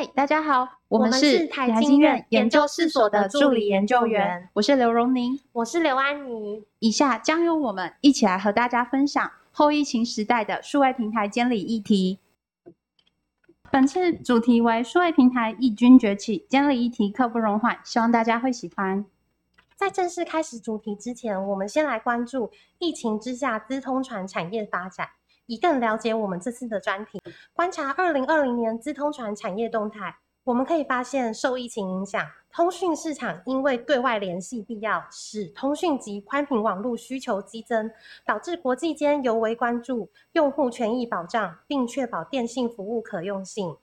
嗨，大家好，我们是台经院研究室所的助理研究员，我是刘荣宁，我是刘安妮。以下将由我们一起来和大家分享后疫情时代的数位平台监理议题。本次主题为数位平台异军崛起，监理议题刻不容缓，希望大家会喜欢。在正式开始主题之前，我们先来关注疫情之下资通传产业发展。以更了解我们这次的专题，观察二零二零年资通传产业动态，我们可以发现，受疫情影响，通讯市场因为对外联系必要，使通讯及宽频网络需求激增，导致国际间尤为关注用户权益保障，并确保电信服务可用性。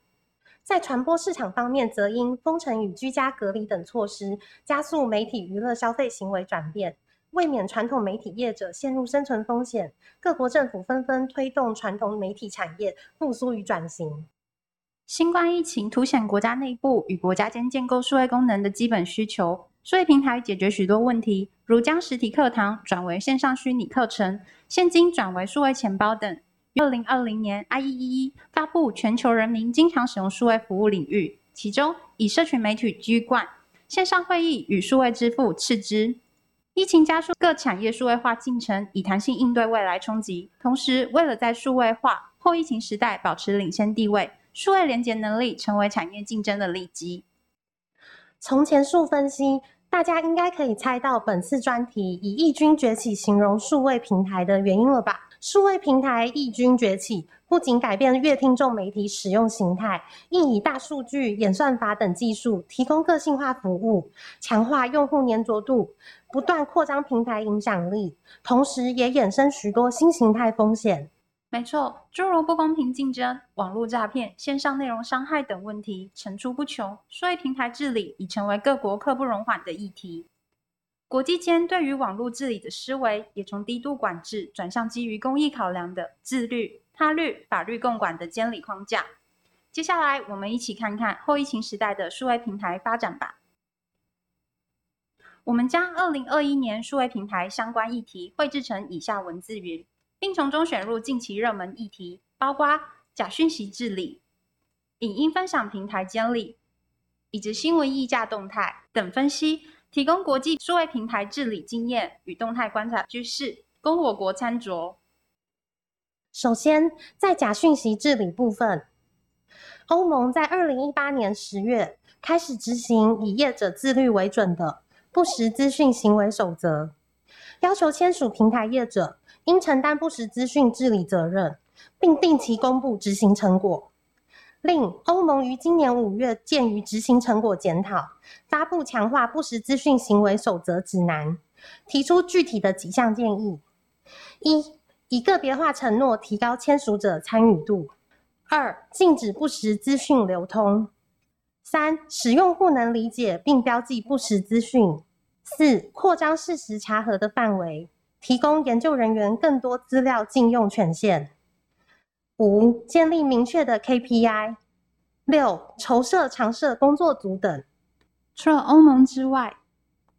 在传播市场方面，则因封城与居家隔离等措施，加速媒体娱乐消费行为转变。为免传统媒体业者陷入生存风险，各国政府纷纷推动传统媒体产业复苏与转型。新冠疫情凸显国家内部与国家间建构数位功能的基本需求，数位平台解决许多问题，如将实体课堂转为线上虚拟课程，现金转为数位钱包等。二零二零年，IEEE 发布全球人民经常使用数位服务领域，其中以社群媒体居冠，线上会议与数位支付次之。疫情加速各产业数位化进程，以弹性应对未来冲击。同时，为了在数位化后疫情时代保持领先地位，数位连结能力成为产业竞争的利基。从前述分析，大家应该可以猜到本次专题以“异军崛起”形容数位平台的原因了吧？数位平台异军崛起，不仅改变乐听众媒体使用形态，亦以大数据、演算法等技术提供个性化服务，强化用户粘着度，不断扩张平台影响力，同时也衍生许多新形态风险。没错，诸如不公平竞争、网络诈骗、线上内容伤害等问题层出不穷，数位平台治理已成为各国刻不容缓的议题。国际间对于网络治理的思维，也从低度管制转向基于公益考量的自律、他律、法律共管的监理框架。接下来，我们一起看看后疫情时代的数位平台发展吧。我们将二零二一年数位平台相关议题绘制成以下文字云，并从中选入近期热门议题，包括假讯息治理、影音分享平台监理，以及新闻议价动态等分析。提供国际数位平台治理经验与动态观察趋势，供我国参酌。首先，在假讯息治理部分，欧盟在二零一八年十月开始执行以业者自律为准的不实资讯行为守则，要求签署平台业者应承担不实资讯治理责任，并定期公布执行成果。另，欧盟于今年五月鉴于执行成果检讨，发布强化不实资讯行为守则指南，提出具体的几项建议：一、以个别化承诺提高签署者参与度；二、禁止不实资讯流通；三、使用户能理解并标记不实资讯；四、扩张事实查核的范围，提供研究人员更多资料禁用权限。五、建立明确的 KPI。六、筹设常设工作组等。除了欧盟之外，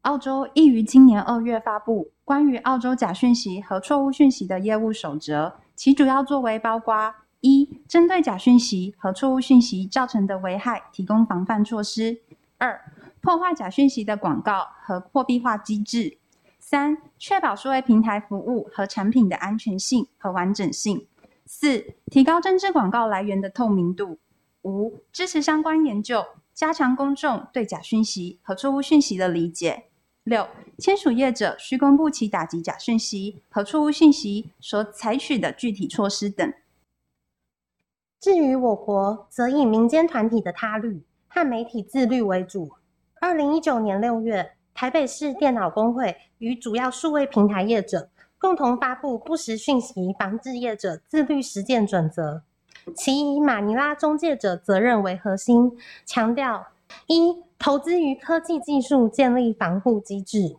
澳洲亦于今年二月发布关于澳洲假讯息和错误讯息的业务守则，其主要作为包括：一、针对假讯息和错误讯息造成的危害提供防范措施；二、破坏假讯息的广告和货币化机制；三、确保数位平台服务和产品的安全性和完整性。四、提高真知广告来源的透明度。五、支持相关研究，加强公众对假讯息和错误讯息的理解。六、签署业者需公布其打击假讯息和错误信息所采取的具体措施等。至于我国，则以民间团体的他律和媒体自律为主。二零一九年六月，台北市电脑工会与主要数位平台业者。共同发布不实讯息防治业者自律实践准则，其以马尼拉中介者责任为核心，强调：一、投资于科技技术建立防护机制；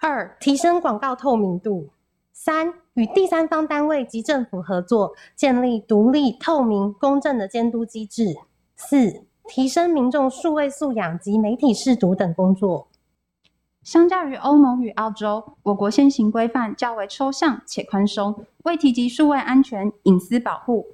二、提升广告透明度；三、与第三方单位及政府合作，建立独立、透明、公正的监督机制；四、提升民众数位素养及媒体视读等工作。相较于欧盟与澳洲，我国现行规范较为抽象且宽松，未提及数位安全、隐私保护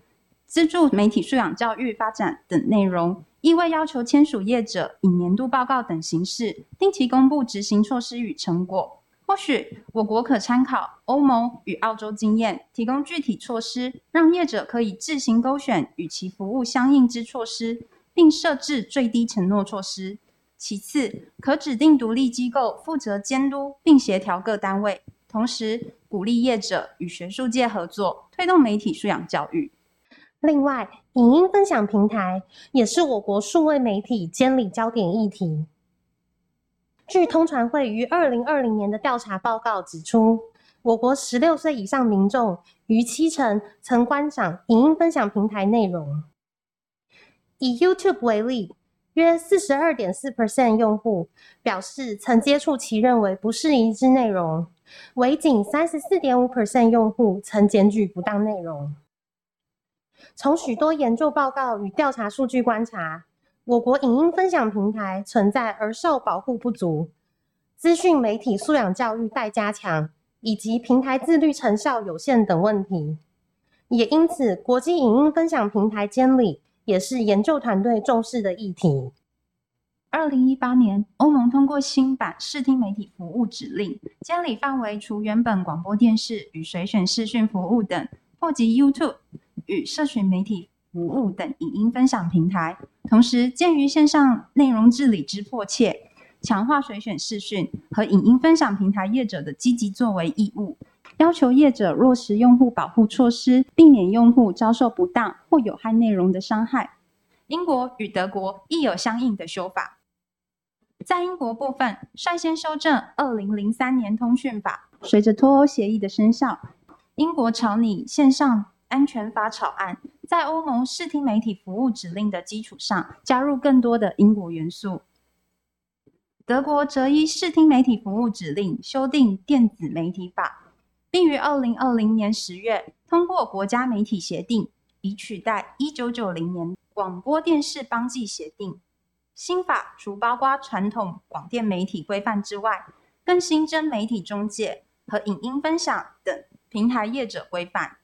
资助媒体素养教育发展等内容，亦未要求签署业者以年度报告等形式定期公布执行措施与成果。或许我国可参考欧盟与澳洲经验，提供具体措施，让业者可以自行勾选与其服务相应之措施，并设置最低承诺措施。其次，可指定独立机构负责监督并协调各单位，同时鼓励业者与学术界合作，推动媒体素养教育。另外，影音分享平台也是我国数位媒体监理焦点议题。据通传会于二零二零年的调查报告指出，我国十六岁以上民众逾七成曾观赏影音分享平台内容。以 YouTube 为例，约四十二点四 percent 用户表示曾接触其认为不适宜之内容，为仅三十四点五 percent 用户曾检举不当内容。从许多研究报告与调查数据观察。我国影音分享平台存在儿少保护不足、资讯媒体素养教育待加强，以及平台自律成效有限等问题。也因此，国际影音分享平台监理也是研究团队重视的议题。二零一八年，欧盟通过新版视听媒体服务指令，监理范围除原本广播电视与随选视讯服务等，扩及 YouTube 与社群媒体。服务等影音分享平台，同时鉴于线上内容治理之迫切，强化随选视讯和影音分享平台业者的积极作为义务，要求业者落实用户保护措施，避免用户遭受不当或有害内容的伤害。英国与德国亦有相应的修法。在英国部分，率先修正二零零三年通讯法，随着脱欧协议的生效，英国朝拟线上安全法草案。在欧盟视听媒体服务指令的基础上，加入更多的英国元素。德国则依视听媒体服务指令修订电子媒体法，并于二零二零年十月通过国家媒体协定，以取代一九九零年广播电视邦际协定。新法除包括传统广电媒体规范之外，更新增媒体中介和影音分享等平台业者规范。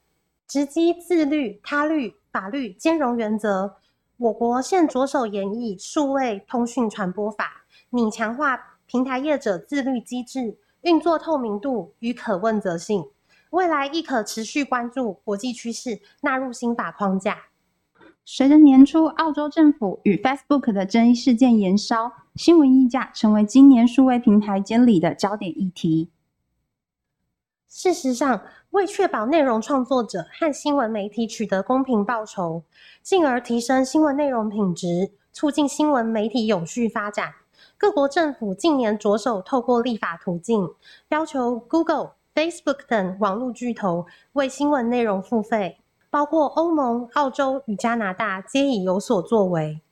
直击自律、他律、法律兼容原则，我国现着手研议数位通讯传播法，拟强化平台业者自律机制、运作透明度与可问责性。未来亦可持续关注国际趋势，纳入新法框架。随着年初澳洲政府与 Facebook 的争议事件延烧，新闻议价成为今年数位平台监理的焦点议题。事实上，为确保内容创作者和新闻媒体取得公平报酬，进而提升新闻内容品质，促进新闻媒体永续发展，各国政府近年着手透过立法途径，要求 Google、Facebook 等网络巨头为新闻内容付费，包括欧盟、澳洲与加拿大皆已有所作为。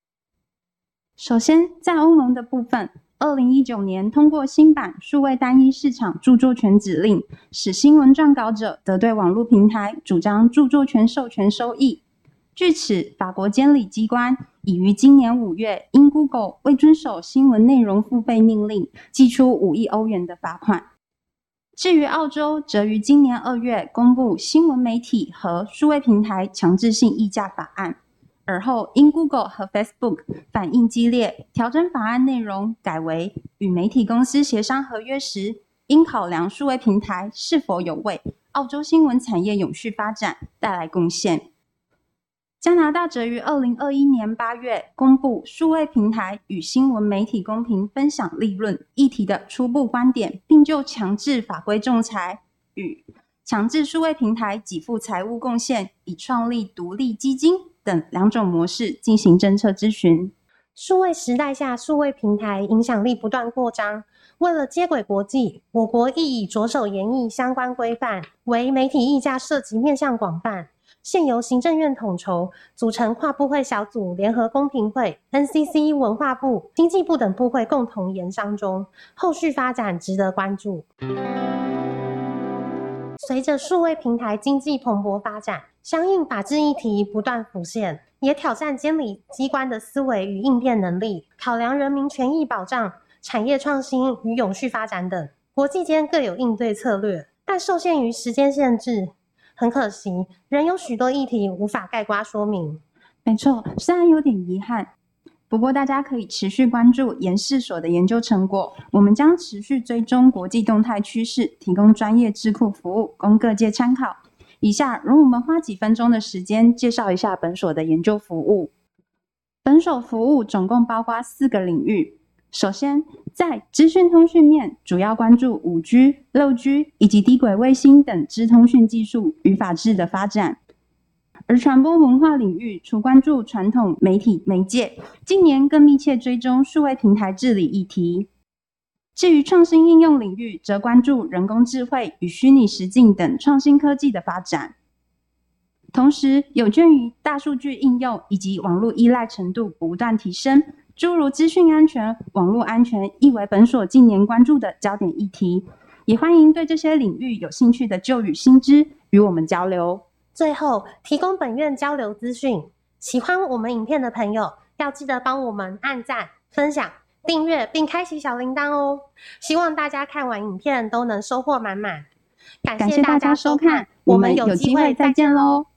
首先，在欧盟的部分。二零一九年通过新版数位单一市场著作权指令，使新闻撰稿者得对网络平台主张著作权授权收益。据此，法国监理机关已于今年五月因 Google 未遵守新闻内容付费命令，寄出五亿欧元的罚款。至于澳洲，则于今年二月公布新闻媒体和数位平台强制性议价法案。而后，因 Google 和 Facebook 反应激烈，调整法案内容，改为与媒体公司协商合约时，应考量数位平台是否有为澳洲新闻产业永续发展带来贡献。加拿大则于二零二一年八月公布数位平台与新闻媒体公平分享利润议题的初步观点，并就强制法规仲裁与强制数位平台给付财务贡献，以创立独立基金。等两种模式进行政策咨询。数位时代下，数位平台影响力不断扩张。为了接轨国际，我国亦已着手研议相关规范。为媒体议价涉及面向广泛，现由行政院统筹，组成跨部会小组，联合公平会、NCC、文化部、经济部等部会共同研商中，后续发展值得关注。随着数位平台经济蓬勃发展，相应法治议题不断浮现，也挑战监理机关的思维与应变能力。考量人民权益保障、产业创新与永续发展等，国际间各有应对策略，但受限于时间限制，很可惜，仍有许多议题无法盖瓜说明。没错，虽然有点遗憾，不过大家可以持续关注研试所的研究成果。我们将持续追踪国际动态趋势，提供专业智库服务，供各界参考。以下容我们花几分钟的时间介绍一下本所的研究服务。本所服务总共包括四个领域。首先，在资讯通讯面，主要关注五 G、六 G 以及低轨卫星等资通讯技术与法治的发展；而传播文化领域，除关注传统媒体媒介，近年更密切追踪数位平台治理议题。至于创新应用领域，则关注人工智慧与虚拟实境等创新科技的发展。同时，有鉴于大数据应用以及网络依赖程度不断提升，诸如资讯安全、网络安全亦为本所近年关注的焦点议题。也欢迎对这些领域有兴趣的旧与新知与我们交流。最后，提供本院交流资讯，喜欢我们影片的朋友要记得帮我们按赞、分享、订阅并开启小铃铛哦。希望大家看完影片都能收获满满。感谢大家收看，我们有机会再见喽。